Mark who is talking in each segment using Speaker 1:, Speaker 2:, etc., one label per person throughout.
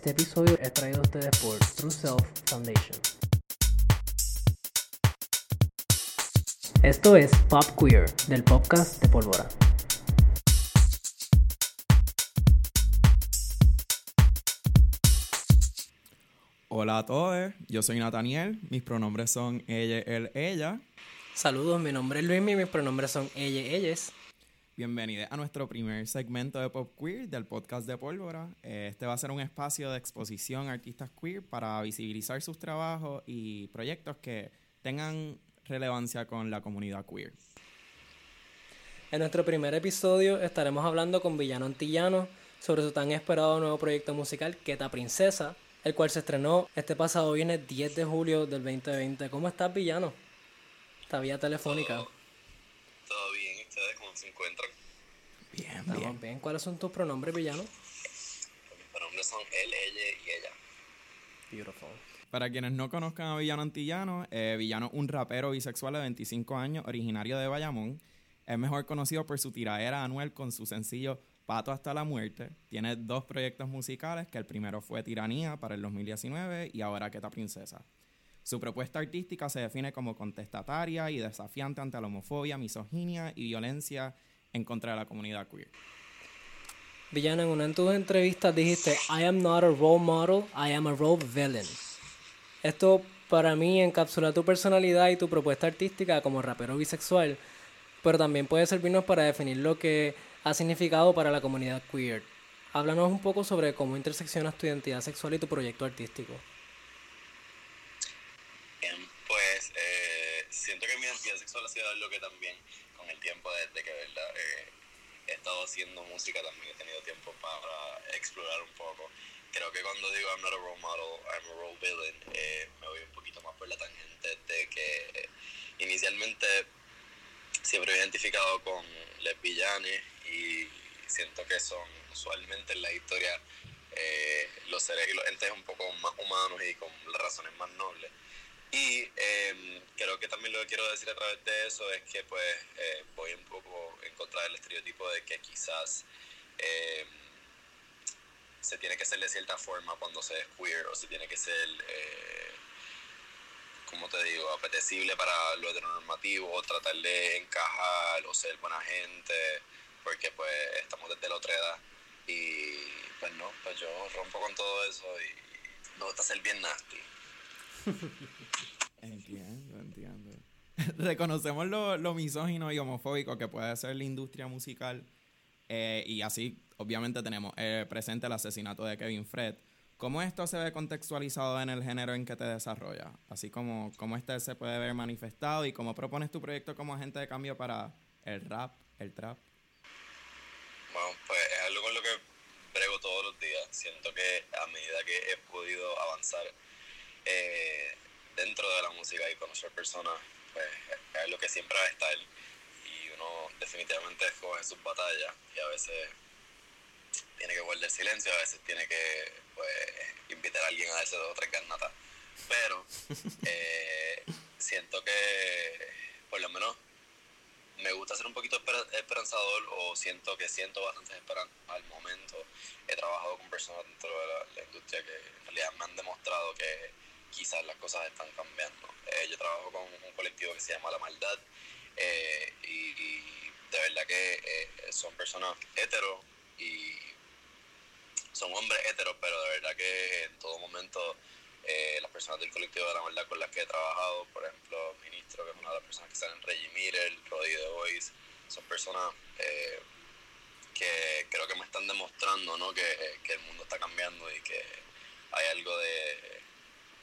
Speaker 1: Este episodio es traído a ustedes por True Self Foundation. Esto es Pop Queer, del podcast de Pólvora.
Speaker 2: Hola a todos, yo soy Nathaniel, mis pronombres son ella, él, ella.
Speaker 1: Saludos, mi nombre es Luis y mis pronombres son ella, ellas.
Speaker 2: Bienvenidos a nuestro primer segmento de Pop Queer del podcast de Pólvora. Este va a ser un espacio de exposición a artistas queer para visibilizar sus trabajos y proyectos que tengan relevancia con la comunidad queer.
Speaker 1: En nuestro primer episodio estaremos hablando con Villano Antillano sobre su tan esperado nuevo proyecto musical, Queta Princesa, el cual se estrenó este pasado viernes 10 de julio del 2020. ¿Cómo estás, Villano? Esta vía telefónica.
Speaker 3: Todo, bien, ¿y ustedes cómo se encuentran?
Speaker 2: Bien,
Speaker 1: Estamos
Speaker 2: bien.
Speaker 1: bien. ¿Cuáles son tus pronombres, Villano?
Speaker 3: Mis pronombres son él, ella y ella.
Speaker 1: Beautiful.
Speaker 2: Para quienes no conozcan a Villano Antillano, eh, Villano es un rapero bisexual de 25 años, originario de Bayamón. Es mejor conocido por su tiradera anual con su sencillo Pato hasta la muerte. Tiene dos proyectos musicales, que el primero fue Tiranía para el 2019 y ahora Queta Princesa. Su propuesta artística se define como contestataria y desafiante ante la homofobia, misoginia y violencia en contra de la comunidad queer.
Speaker 1: Villano, en una de tus entrevistas dijiste, I am not a role model, I am a role villain. Esto para mí encapsula tu personalidad y tu propuesta artística como rapero bisexual, pero también puede servirnos para definir lo que ha significado para la comunidad queer. Háblanos un poco sobre cómo interseccionas tu identidad sexual y tu proyecto artístico.
Speaker 3: Bien, pues eh, siento que mi identidad sexual ha sido algo que también tiempo desde que verdad eh, he estado haciendo música también he tenido tiempo para explorar un poco. Creo que cuando digo I'm not a role model, I'm a role villain, eh, me voy un poquito más por la tangente de que eh, inicialmente siempre he identificado con les villanes y siento que son usualmente en la historia eh, los seres y los entes un poco más humanos y con razones más nobles. Y eh, creo que también lo que quiero decir a través de eso es que pues eh, voy un poco en contra del estereotipo de que quizás eh, se tiene que ser de cierta forma cuando se es queer o se tiene que ser, eh, como te digo, apetecible para lo heteronormativo o tratar de encajar o ser buena gente porque pues estamos desde la otra edad y pues no, pues yo rompo con todo eso y me gusta ser bien nasty.
Speaker 2: Reconocemos lo, lo misógino y homofóbico que puede ser la industria musical eh, y así obviamente tenemos eh, presente el asesinato de Kevin Fred. ¿Cómo esto se ve contextualizado en el género en que te desarrollas? Así como cómo este se puede ver manifestado y cómo propones tu proyecto como agente de cambio para el rap, el trap.
Speaker 3: Bueno, pues es algo con lo que brego todos los días. Siento que a medida que he podido avanzar eh, dentro de la música y conocer personas, pues es algo que siempre va a estar. Y uno definitivamente escoge sus batallas y a veces tiene que guardar silencio, a veces tiene que pues, invitar a alguien a darse dos o tres garnatas. Pero eh, siento que por lo menos me gusta ser un poquito esper- esperanzador o siento que siento bastante esperanza al momento. He trabajado con personas dentro de la, la industria que en realidad me han demostrado que quizás las cosas están cambiando. Eh, yo trabajo con un colectivo que se llama La Maldad eh, y, y de verdad que eh, son personas heteros y son hombres heteros, pero de verdad que en todo momento eh, las personas del colectivo de la maldad con las que he trabajado, por ejemplo, Ministro, que es una de las personas que salen en Reggie Miller, Roddy The Voice, son personas eh, que creo que me están demostrando ¿no? que, que el mundo está cambiando y que hay algo de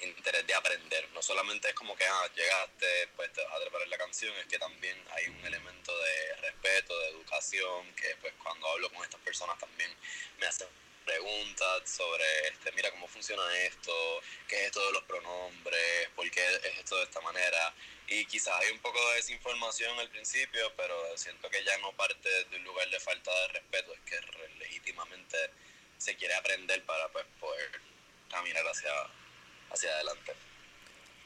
Speaker 3: interés de aprender. No solamente es como que ah, llegaste, pues te vas a preparar la canción, es que también hay un elemento de respeto, de educación, que pues cuando hablo con estas personas también me hacen preguntas sobre, este, mira cómo funciona esto, qué es esto de los pronombres, por qué es esto de esta manera. Y quizás hay un poco de desinformación al principio, pero siento que ya no parte de un lugar de falta de respeto, es que legítimamente se quiere aprender para pues, poder caminar hacia, hacia adelante.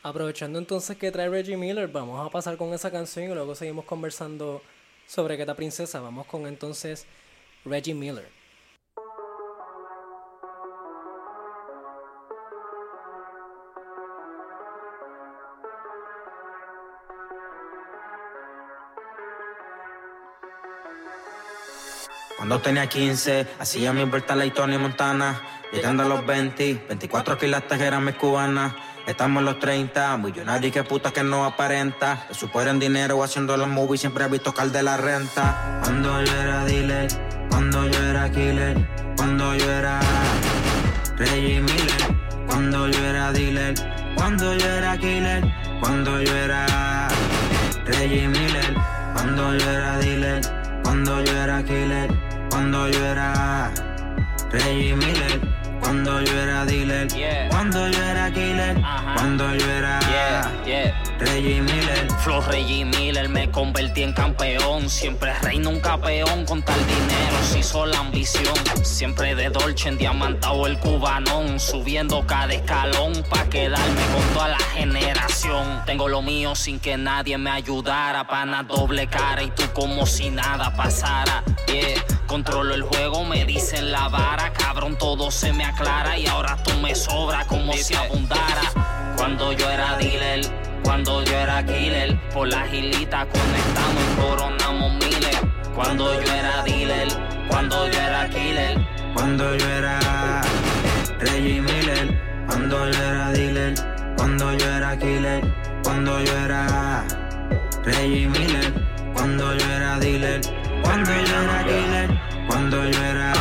Speaker 1: Aprovechando entonces que trae Reggie Miller, vamos a pasar con esa canción y luego seguimos conversando sobre Queta Princesa. Vamos con entonces Reggie Miller.
Speaker 4: Cuando tenía 15, hacía mi vuelta la Tony Montana. Llegando a los 20, 24 quilates eran mis cubanas. Estamos en los 30, millonario y que puta que no aparenta. De super en dinero haciendo los movies siempre he visto cal de la renta. Cuando yo era dealer, cuando yo era killer, cuando yo era Reggie Miller, cuando yo era dealer, cuando yo era killer, cuando yo era Reggie Miller, cuando yo era dealer, cuando yo era killer, cuando yo era Reggie Miller. Cuando yo era dealer, cuando yo era killer, cuando yo era Reggie Miller.
Speaker 5: Flow Reggie Miller, me convertí en campeón. Siempre reino un campeón con tal dinero, se hizo la ambición. Siempre de Dolce en diamantado el cubanón, subiendo cada escalón pa' quedarme con toda la generación. Tengo lo mío sin que nadie me ayudara, pana doble cara y tú como si nada pasara. Yeah, controlo el juego, me dicen la vara, cabrón, todo se me aclara y ahora tú me sobra como si abundara. Cuando yo era dealer, cuando yo era killer, por la gilita conectamos y coronamos miles. Cuando yo era dealer, cuando yo era killer,
Speaker 4: cuando yo era Reggie Miller, cuando yo era dealer, cuando yo era killer, cuando yo era Reggie Miller, cuando yo era dealer, cuando yo era killer, cuando yo era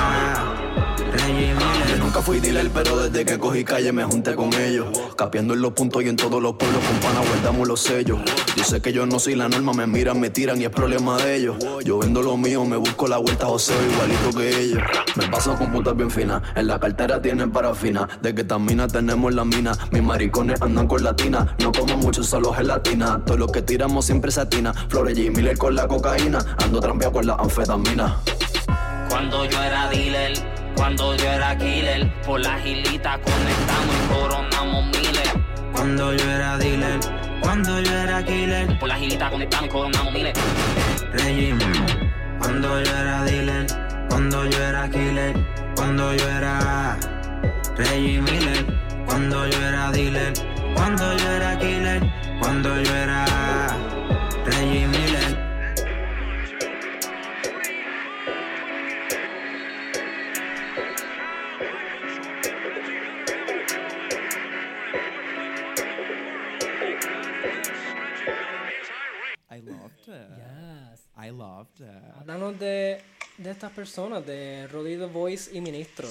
Speaker 4: Reggie.
Speaker 6: Nunca fui dealer, pero desde que cogí calle me junté con ellos. Capeando en los puntos y en todos los pueblos con pana guardamos los sellos. Yo sé que yo no soy la norma, me miran, me tiran y es problema de ellos. Yo vendo lo mío, me busco la vuelta José igualito que ellos. Me paso con putas bien finas, en la cartera tienen parafina. De que tamina tenemos la mina, mis maricones andan con latina. No como mucho, solo gelatina. Todo lo que tiramos siempre satina. Flores G. Miller con la cocaína, ando trampeado con la anfetamina.
Speaker 5: Cuando yo era dealer, cuando yo era killer, por la gilita conectamos y coronamos miles.
Speaker 4: Cuando yo era dealer, cuando yo era killer,
Speaker 5: Por la gilita conectamos y coronamos miles.
Speaker 4: Reggie Miller. Cuando yo era dealer, cuando yo era killer, cuando yo era Reggie Miller. Cuando yo era dealer, cuando yo era killer, cuando yo era Reggie Miller.
Speaker 2: I loved it.
Speaker 1: Yes.
Speaker 2: I loved it.
Speaker 1: Háblanos de, de estas personas, de Roddy The Voice y Ministro.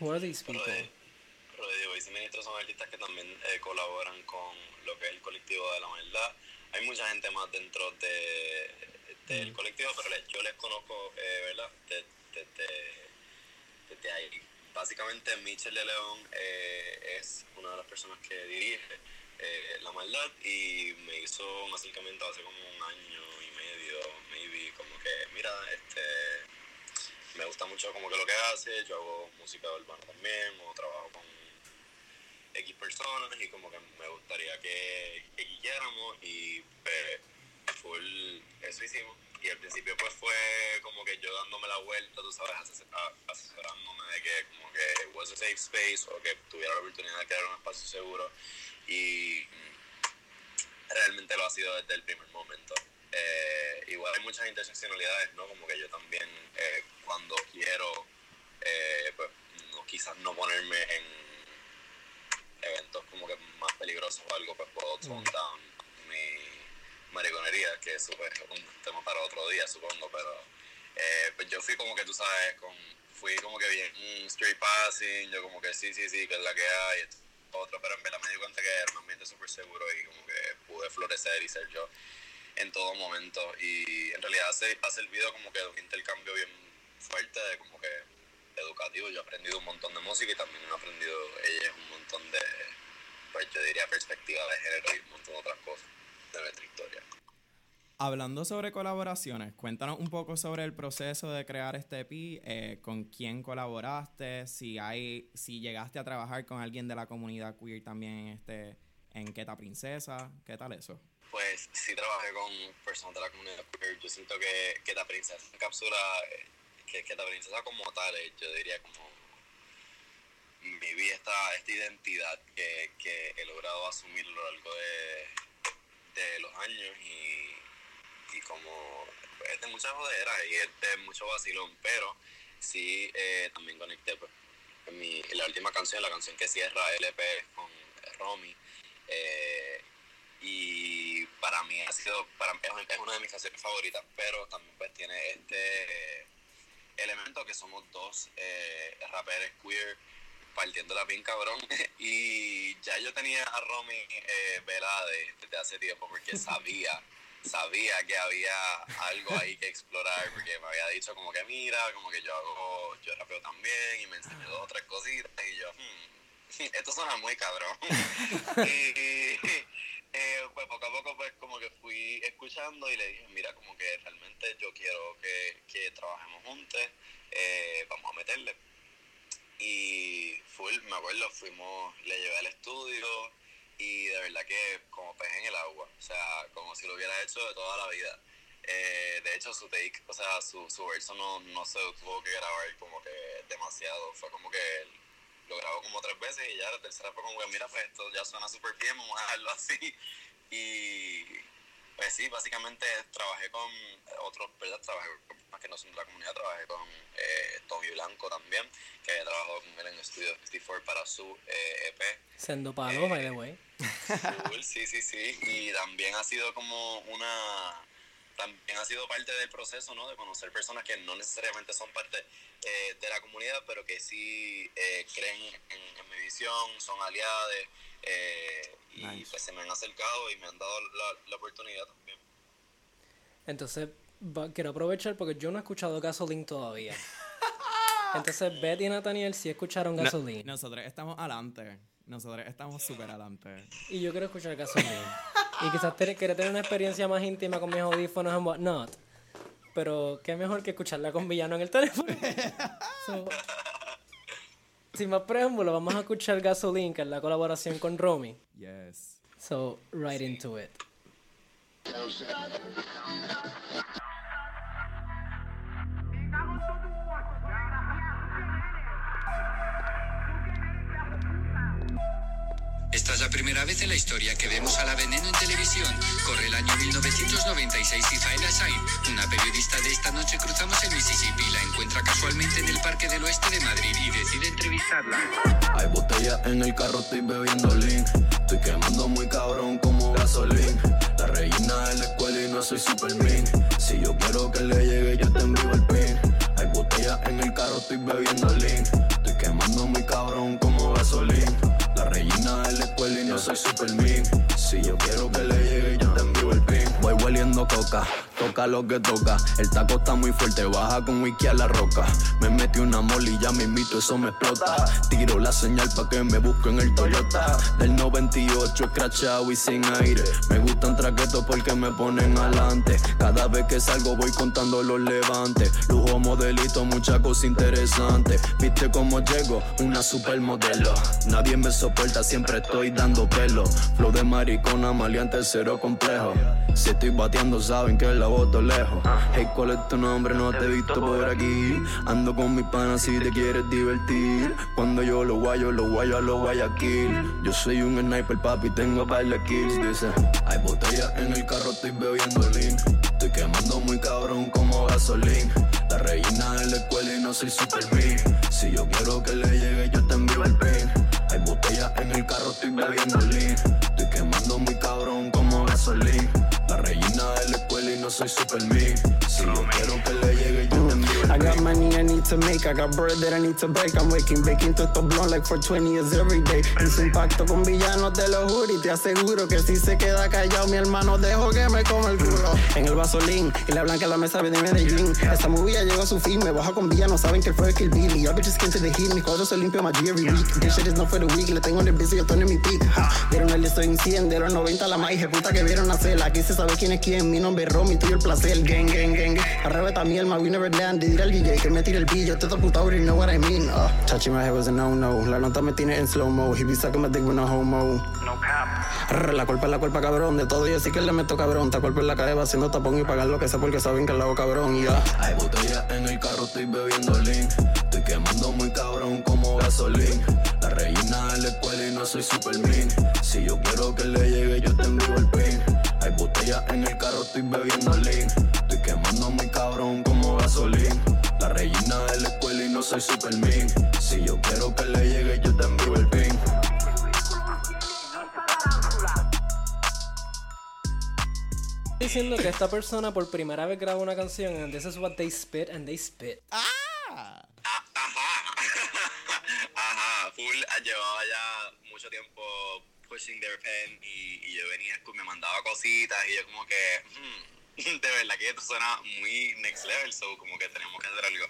Speaker 1: Who are these people?
Speaker 3: Roddy, Roddy Boys y Ministro son artistas que también eh, colaboran con lo que es el colectivo de la maldad. Hay mucha gente más dentro de, del colectivo, pero le- yo les conozco, eh, ¿verdad? Desde de, de- desde ahí. Básicamente, Michel de León eh, es una de las personas que dirige eh, La Maldad y me hizo un acercamiento hace como un año y medio, maybe, como que, mira, este me gusta mucho como que lo que hace, yo hago música urbana también, o trabajo con X personas y como que me gustaría que, que guiáramos y pues full eso hicimos. Y al principio pues fue como que yo dándome la vuelta, tú sabes, asesorándome de que como que was a safe space o que tuviera la oportunidad de crear un espacio seguro y mm, realmente lo ha sido desde el primer momento. Eh, igual hay muchas interseccionalidades, ¿no? Como que yo también eh, cuando quiero, eh, pues no, quizás no ponerme en eventos como que más peligrosos o algo, pues puedo tone down mi mariconería, que es súper un tema para otro día, supongo, pero eh, pues yo fui como que tú sabes, con, fui como que bien mm, straight passing, yo como que sí, sí, sí, que es la que hay, esto, otro, pero en verdad me di cuenta que era un ambiente súper seguro y como que pude florecer y ser yo en todo momento. Y en realidad hace, ha servido como que un intercambio bien fuerte como que educativo, yo he aprendido un montón de música y también he aprendido ella un montón de, pues yo diría perspectiva de género y un montón de otras cosas de nuestra historia.
Speaker 2: Hablando sobre colaboraciones, cuéntanos un poco sobre el proceso de crear este EP, eh, con quién colaboraste, si hay, si llegaste a trabajar con alguien de la comunidad queer también en este, en Queta Princesa, ¿qué tal eso?
Speaker 3: Pues sí trabajé con personas de la comunidad queer, yo siento que, que la princesa encapsula, eh, que, que la princesa como tal, eh, yo diría como viví esta, esta identidad que, que he logrado asumir a lo largo de, de los años y, y como es de mucha jodera y es de mucho vacilón, pero sí eh, también conecté pues, mi, la última canción, la canción que cierra LP con Romy. Eh, y para mí ha sido, para mí es una de mis canciones favoritas, pero también pues tiene este elemento que somos dos eh, raperos queer partiéndola bien cabrón. Y ya yo tenía a Romy eh, velada desde hace tiempo porque sabía sabía que había algo ahí que explorar porque me había dicho como que mira como que yo hago yo rapeo también y me enseñó dos o tres cositas y yo hmm, esto suena muy cabrón y, eh, pues poco a poco pues como que fui escuchando y le dije mira como que realmente yo quiero que, que trabajemos juntos eh, vamos a meterle y full, me acuerdo, fuimos, le llevé al estudio y de verdad que como pez en el agua, o sea, como si lo hubiera hecho de toda la vida. Eh, de hecho, su take, o sea, su, su verso no, no se tuvo que grabar como que demasiado, fue como que lo grabó como tres veces y ya la tercera fue como que, mira, pues esto ya suena súper bien, vamos a dejarlo así. Y pues sí, básicamente trabajé con otros, ¿verdad? Trabajé con más que no son de la comunidad, trabajé con eh, Tommy Blanco también, que trabajado con él en el Studio 54 para su eh, EP.
Speaker 1: Sendo palo, by the way.
Speaker 3: sí, sí, sí. Y también ha sido como una también ha sido parte del proceso, ¿no? De conocer personas que no necesariamente son parte eh, de la comunidad, pero que sí eh, creen en, en, mi visión, son aliados, eh, y pues se me han acercado y me han dado la, la oportunidad también.
Speaker 1: Entonces, quiero aprovechar porque yo no he escuchado Gasoline todavía. Entonces, Beth y Nathaniel sí escucharon Gasoline.
Speaker 2: No, nosotros estamos adelante. Nosotros estamos súper adelante.
Speaker 1: Y yo quiero escuchar Gasoline. y quizás quiero tener una experiencia más íntima con mis audífonos en whatnot. Pero qué mejor que escucharla con villano en el teléfono. so, sin más preámbulo, vamos a escuchar Gasoline, que es la colaboración con Romy.
Speaker 2: Yes.
Speaker 1: So, right into it.
Speaker 7: Esta es la primera vez en la historia que vemos a la veneno en televisión. Corre el año 1996 y Faila Sain, una periodista de esta noche cruzamos el Mississippi, la encuentra casualmente en el Parque del Oeste de Madrid y decide entrevistarla.
Speaker 6: Hay botella en el carro, estoy bebiendo lean. Estoy quemando muy cabrón como gasolín. La reina de la escuela y no soy Superman. Si yo quiero que le llegue, yo te envío el pin. Hay botella en el carro, estoy bebiendo lean. Estoy quemando muy cabrón como gasolín. La reina de la escuela y no soy Superman. Si yo quiero que le llegue, yo Coca, toca lo que toca. El taco está muy fuerte, baja con whisky a la roca. Me metí una moli, ya me invito, eso me explota. Tiro la señal pa' que me busquen el Toyota. Del 98, escrachado y sin aire. Me gustan traquetos porque me ponen adelante. Cada vez que salgo voy contando los levantes. Lujo modelito, mucha cosa interesante. Viste cómo llego, una supermodelo. Nadie me soporta, siempre estoy dando pelo. Flow de maricona, maleante, cero complejo. Si estoy bateando, saben que la voto lejos. Hey, ¿cuál es tu nombre? No te he visto por aquí. Ando con mis panas si te quieres divertir. Cuando yo lo guayo, lo guayo a lo guayaquil. Yo soy un sniper, papi, tengo de kills. Dice, hay botella en el carro, estoy bebiendo lean. Estoy quemando muy cabrón como gasolín. La reina de la escuela y no soy Superman. Si yo quiero que le llegue, yo te envío el pin. Hay botella en el carro, estoy bebiendo lean. Estoy quemando muy cabrón como gasolín. La reina de la escuela y no soy Superman. Si yo quiero que le
Speaker 8: need to make, I got bread that I need to break. I'm waking, baking to estos blunt like for 20 years every day. Hice un pacto con villanos, te lo juro, y te aseguro que si se queda callado, mi hermano dejo que me coma el culo. En el vasolín, y la blanca la mesa de Medellín. Esta movie ya llegó a su fin, me bajo con villanos, saben que fue Kill Billy. Y'all bitches came to the heat, mis cuadros se limpio my every week. This shit is not for the week, le tengo en el busy, yo estoy en mi peak. Ja. Vieron el estoy en 100, de los 90 la maíz, puta que vieron hacer. Aquí se sabe quién es quién, mi nombre es Romy, tuyo el placer. Gang, gang, gang. Arrebata mi alma, we never land. Dile al DJ que me el billo, te puta already know what I mean. Uh, touching my head was a no-no. La nota me tiene en slow-mo. He be sucking my dick with no homo. No cap. La culpa es la culpa, cabrón. De todo yo sí que le meto cabrón. Te culpa en la cabeza haciendo tapón y pagar lo que sea porque saben que lo hago cabrón. Ya.
Speaker 6: Hay botella en el carro, estoy bebiendo lean. Estoy quemando muy cabrón como gasolín. La reina de la escuela y no soy Superman. Si yo quiero que le llegue, yo te envío el pin. Hay botella en el carro, estoy bebiendo soy Superman. Si yo quiero que le llegue, yo te envío el pin.
Speaker 1: Diciendo que esta persona por primera vez graba una canción and this is what they spit and they spit.
Speaker 3: Ajá. Ajá, full ah, llevaba ya mucho tiempo pushing their pen y, y yo venía, me mandaba cositas y yo como que, hmm, de verdad que esto suena muy next level, so como que tenemos que hacer algo.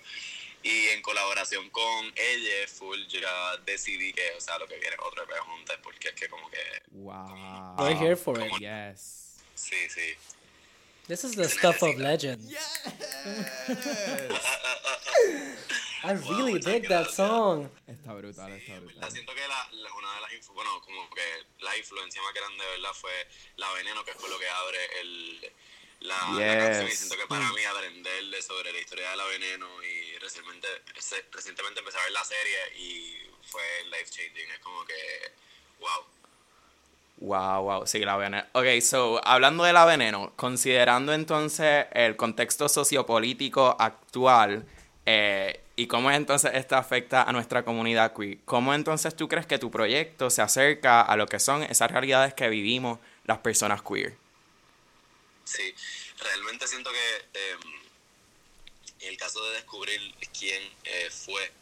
Speaker 3: Y en colaboración con ella, full, ya decidí que, o sea, lo que viene es otro EP juntas, porque es que como que,
Speaker 2: Wow.
Speaker 1: We're here for it.
Speaker 2: Yes.
Speaker 3: sí, sí.
Speaker 1: This is the stuff of legends. I really dig that song.
Speaker 2: Está brutal, está
Speaker 3: La
Speaker 2: brutal.
Speaker 3: siento que la, la- una de las bueno como que la influencia más grande verdad fue la veneno que fue lo que abre el la, la
Speaker 2: Yes.
Speaker 3: canción y siento que para mí aprenderle sobre la historia de la veneno y recientemente recientemente empecé a ver la serie y fue life changing es como que wow
Speaker 2: Wow, wow, sí, la veneno. Ok, so, hablando de la veneno, considerando entonces el contexto sociopolítico actual eh, y cómo entonces esto afecta a nuestra comunidad queer, ¿cómo entonces tú crees que tu proyecto se acerca a lo que son esas realidades que vivimos las personas queer?
Speaker 3: Sí realmente siento que eh, en el caso de descubrir quién eh, fue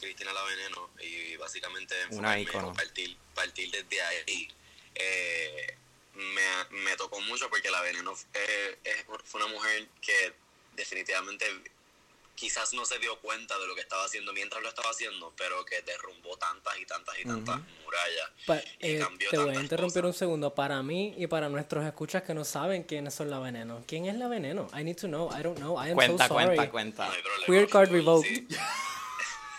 Speaker 3: Cristina la veneno y básicamente
Speaker 2: Una
Speaker 3: enfocarme
Speaker 2: ícono.
Speaker 3: o partir partir desde ahí eh, me, me tocó mucho porque la veneno eh, fue una mujer que definitivamente quizás no se dio cuenta de lo que estaba haciendo mientras lo estaba haciendo, pero que derrumbó tantas y tantas y tantas murallas.
Speaker 1: Pa-
Speaker 3: y
Speaker 1: eh,
Speaker 3: cambió
Speaker 1: te voy a interrumpir
Speaker 3: cosas.
Speaker 1: un segundo. Para mí y para nuestros escuchas que no saben quiénes son la veneno. ¿Quién es la veneno? I need to know. I don't know. I am
Speaker 2: Cuenta,
Speaker 1: so sorry.
Speaker 2: cuenta, cuenta.
Speaker 3: Problema,
Speaker 1: Queer card revoked.
Speaker 3: sí.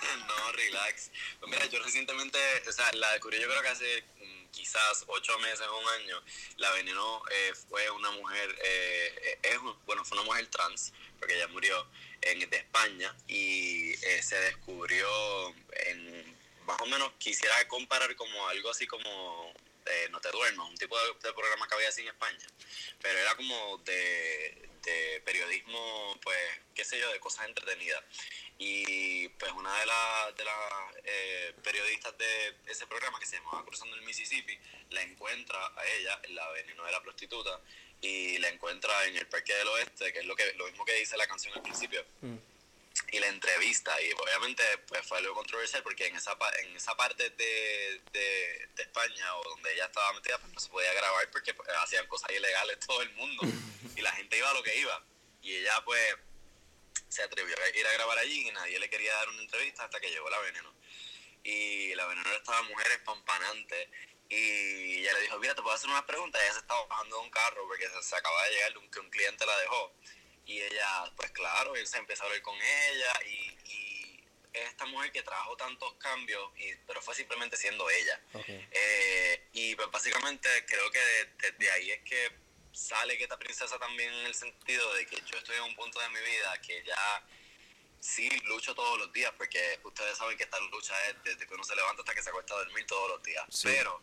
Speaker 3: no, relax. Pues mira, yo recientemente, o sea, la descubrí yo creo que hace mm, quizás ocho meses o un año. La Veneno eh, fue una mujer, eh, eh, es, bueno, fue una mujer trans, porque ella murió en, de España y eh, se descubrió en, más o menos, quisiera comparar como algo así como eh, No te duermas, un tipo de, de programa que había así en España, pero era como de, de periodismo, pues, qué sé yo, de cosas entretenidas. Y pues una de las de eh, periodistas de ese programa que se llamaba Cruzando el Mississippi la encuentra a ella, la veneno de la prostituta, y la encuentra en el Parque del Oeste, que es lo que lo mismo que dice la canción al principio. Y la entrevista y obviamente pues fue algo controversial porque en esa en esa parte de, de, de España o donde ella estaba metida pues no se podía grabar porque pues, hacían cosas ilegales todo el mundo y la gente iba a lo que iba. Y ella pues se atrevió a ir a grabar allí y nadie le quería dar una entrevista hasta que llegó la veneno y la veneno estaba mujer espampanante y ella le dijo mira te puedo hacer unas preguntas ella se estaba bajando de un carro porque se, se acaba de llegar un, que un cliente la dejó y ella, pues claro, él se empezó a hablar con ella y, y es esta mujer que trajo tantos cambios, y, pero fue simplemente siendo ella.
Speaker 1: Ok.
Speaker 3: Eh, y pues básicamente creo que de- desde ahí es que sale que esta princesa también en el sentido de que yo estoy en un punto de mi vida que ya sí lucho todos los días, porque ustedes saben que esta lucha es desde que uno se levanta hasta que se acuesta a dormir todos los días. Pero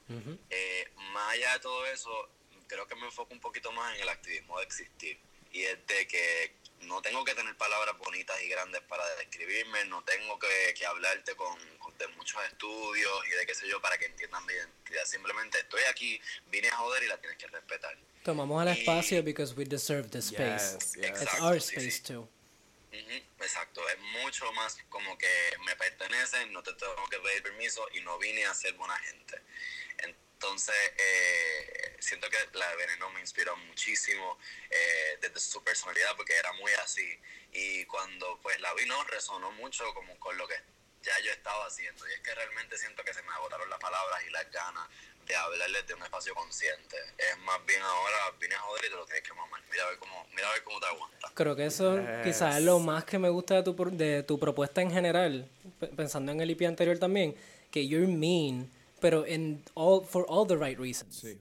Speaker 3: eh, más allá de todo eso, creo que me enfoco un poquito más en el activismo de existir. Y es de que no tengo que tener palabras bonitas y grandes para describirme, no tengo que, que hablarte con, con- de muchos estudios y de qué sé yo para que entiendan mi identidad. Simplemente estoy aquí, vine a joder y la tienes que respetar.
Speaker 1: Tomamos el espacio because we deserve the space.
Speaker 2: Yes, yes.
Speaker 1: It's
Speaker 3: Exacto,
Speaker 1: our
Speaker 3: sí,
Speaker 1: space
Speaker 3: sí.
Speaker 1: too.
Speaker 3: Exacto, es mucho más como que me pertenecen, no te tengo que pedir permiso y no vine a ser buena gente. Entonces, eh, siento que la de Veneno me inspiró muchísimo eh, desde su personalidad porque era muy así. Y cuando pues la vi, no, resonó mucho como con lo que ya yo estaba haciendo. Y es que realmente siento que se me agotaron las palabras y las ganas de hablarles de un espacio consciente. Es más bien ahora, vine a joder y te lo tienes que mamar. Mira a ver cómo, mira a ver cómo te aguantas.
Speaker 1: Creo que eso quizás es lo más que me gusta de tu, de tu propuesta en general, pe- pensando en el IP anterior también, que you're mean, pero en all, for all the right reasons.
Speaker 2: Sí.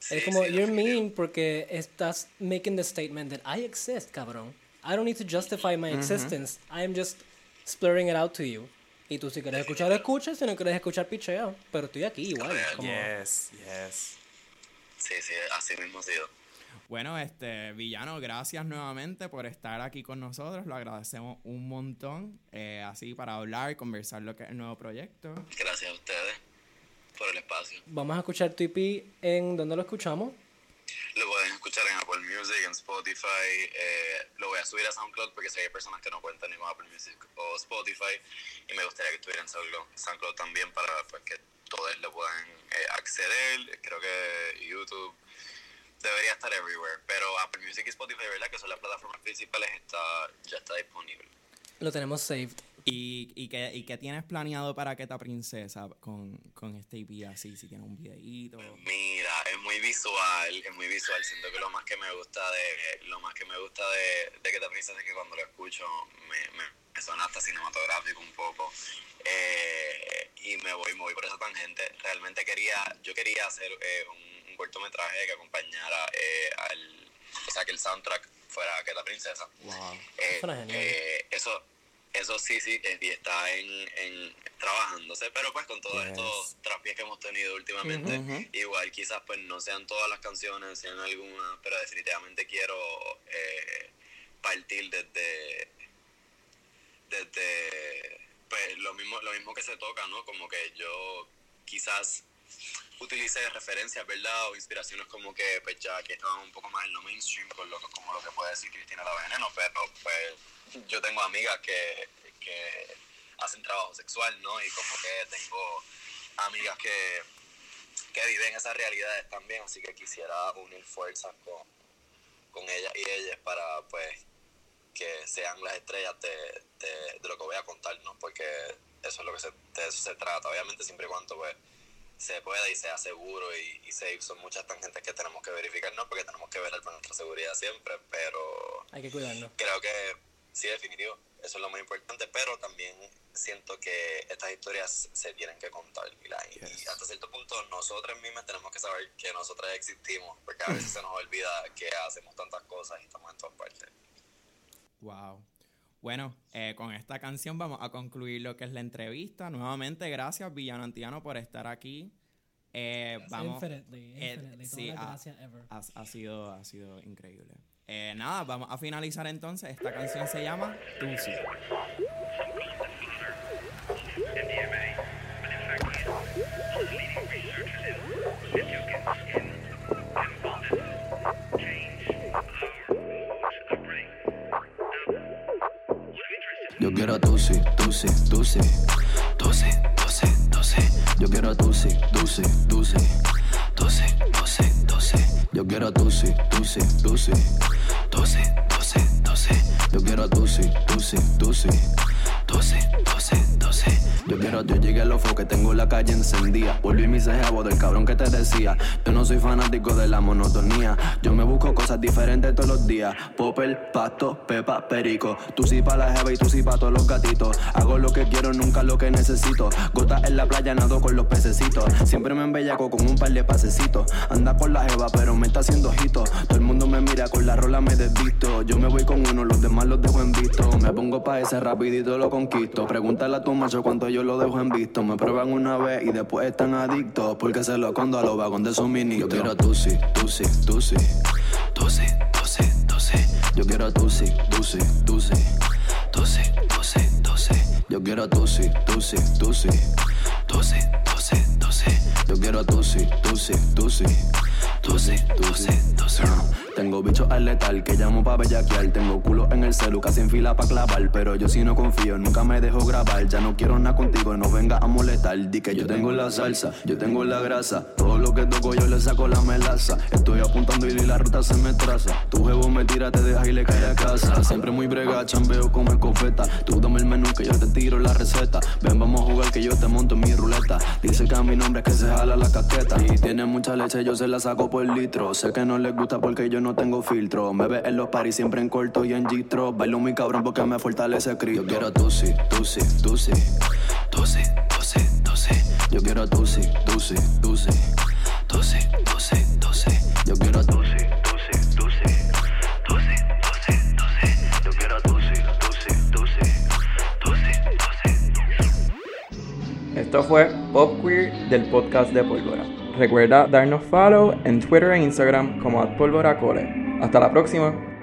Speaker 3: Sí,
Speaker 1: es como,
Speaker 3: sí,
Speaker 1: you're mean porque estás making the statement that I exist, cabrón. I don't need to justify my existence. I am just splurring it out to you. Y tú si quieres escuchar, escucha. Si no quieres escuchar, pichea. Pero estoy aquí igual. como-
Speaker 2: Yes, yes.
Speaker 3: Sí, sí, así mismo ha sido.
Speaker 2: Bueno, este, Villano, gracias nuevamente por estar aquí con nosotros. Lo agradecemos un montón. eh, así para hablar, conversar lo que es el nuevo proyecto.
Speaker 3: Gracias a ustedes por el espacio.
Speaker 1: Vamos a escuchar tu EP en donde lo escuchamos.
Speaker 3: Lo pueden escuchar en Apple Music, en Spotify. eh, lo voy a subir a SoundCloud porque sé que hay personas que no cuentan ni con Apple Music o Spotify. Y me gustaría que estuviera en SoundCloud, SoundCloud también para pues, que todos lo puedan eh, acceder. Creo que YouTube debería estar everywhere. Pero Apple Music y Spotify, ¿verdad? Que son las plataformas principales, está, ya está disponible.
Speaker 1: Lo tenemos saved.
Speaker 2: ¿Y, y, qué, ¿Y qué tienes planeado para que esta princesa con, con este EP así? Si tiene un videíto.
Speaker 3: Mira, es muy visual, es muy visual. Siento que lo más que me gusta de lo más que me gusta de, de que te princesa es que cuando lo escucho me, me, me suena hasta cinematográfico un poco. Eh, y me voy, me voy por esa tangente. Realmente quería, yo quería hacer eh, un, un cortometraje que acompañara eh, al, o sea, que el soundtrack fuera que la princesa.
Speaker 2: Wow.
Speaker 3: Eh, eh, eso, eso sí, sí, eh, está en, en trabajándose, pero pues con todos
Speaker 2: Yes.
Speaker 3: estos traspiés que hemos tenido últimamente, igual quizás pues no sean todas las canciones, sean algunas, pero definitivamente quiero eh, partir desde, desde pues lo mismo, lo mismo que se toca, ¿no? Como que yo quizás utilice referencias, ¿verdad? O inspiraciones como que pues ya que estaban un poco más en lo mainstream, con lo, como lo que puede decir Cristina La Veneno, pero pues yo tengo amigas que, que hacen trabajo sexual, ¿no? Y como que tengo amigas que, que viven esas realidades también, así que quisiera unir fuerzas con, con ellas y ellas para pues que sean las estrellas de, de, de lo que voy a contar, ¿no? Porque eso es lo que se, de eso se trata, obviamente siempre y cuando pues se pueda y sea seguro y, y safe. Son muchas tangentes que tenemos que verificar, ¿no? Porque tenemos que velar por nuestra seguridad siempre, pero
Speaker 1: Hay que cuidarnos.
Speaker 3: creo que sí, definitivo, eso es lo más importante, pero también siento que estas historias se tienen que contar y, la- y hasta cierto punto nosotros mismos tenemos que saber que nosotras existimos, porque a veces se nos olvida que hacemos tantas cosas y estamos en todas partes.
Speaker 2: Wow. Bueno, eh, con esta canción vamos a concluir lo que es la entrevista. Nuevamente, gracias, Villano Antiano, por estar aquí. Eh, vamos,
Speaker 1: Infinitely,
Speaker 2: eh,
Speaker 1: infinitely.
Speaker 2: sí,
Speaker 1: Todas las
Speaker 2: ha- ha, ha sido, ha sido increíble. Eh, nada, vamos a finalizar entonces. Esta canción se llama Tusi.
Speaker 6: Yo quiero tusi, tusi, tusi, tusi, tusi, tusi. Yo quiero tusi, tusi, tusi, tusi, tusi, tusi. Yo quiero tusi, tusi, tusi, tusi, tusi, tusi. Yo quiero tusi, tusi, tusi. Yo quiero, yo llegué ofo que tengo la calle encendida. Volví mi cejabo del cabrón que te decía. Yo no soy fanático de la monotonía. Yo me busco cosas diferentes todos los días. Popper, pasto, pepa, perico. Tú sí pa' la jeva y tú sí pa' todos los gatitos. Hago lo que quiero, nunca lo que necesito. Gotas en la playa, nado con los pececitos. Siempre me embellaco con un par de pasecitos. Anda por la jeva, pero me está haciendo ojito. Todo el mundo me mira, con la rola me desvisto. Yo me voy con uno, los demás los dejo en visto. Me pongo pa' ese rapidito lo conquisto. Pregúntale a tu macho cuánto yo lo dejo en visto. Me prueban una vez y después están adictos. Porque se lo escondo a los vagones de suministro. Yo quiero tusi, tusi, tusi, tusi, tusi, tusi. Yo quiero tusi, tusi, tusi, tusi, tusi, tusi. Yo quiero tusi, tusi, tusi, tusi, tusi. Yo quiero tusi, tusi, tusi, tusi, tusi, tusi. Tengo bichos al letal que llamo pa' bellaquear. Tengo culo en el celu, casi en fila pa' clavar. Pero yo sí no confío, nunca me dejo grabar. Ya no quiero nada contigo, no venga a molestar. Di que yo tengo la salsa, yo tengo la grasa. Todo lo que toco yo le saco la melaza. Estoy apuntando y la ruta se me traza. Tu jevo me tira, te deja y le cae a casa. Siempre muy brega, chambeo como escopeta. Tú que yo te tiro la receta. Ven, vamos a jugar que yo te monto en mi ruleta. Dice que a mi nombre es que se jala la casqueta. Y tiene mucha leche, yo se la saco por litro. Sé que no les gusta porque yo no tengo filtro. Me ve en los paris siempre en corto y en gistro. Bailo muy cabrón porque me fortalece Cristo. Yo quiero tusi, tusi, tusi, tusi, tusi, tusi. Yo quiero tusi, tusi, tusi, tusi, tusi, tusi. Yo quiero tusi,
Speaker 9: Esto fue Pop Queer del podcast de Pólvora.
Speaker 2: Recuerda darnos follow en Twitter e Instagram como Cole. Hasta la próxima.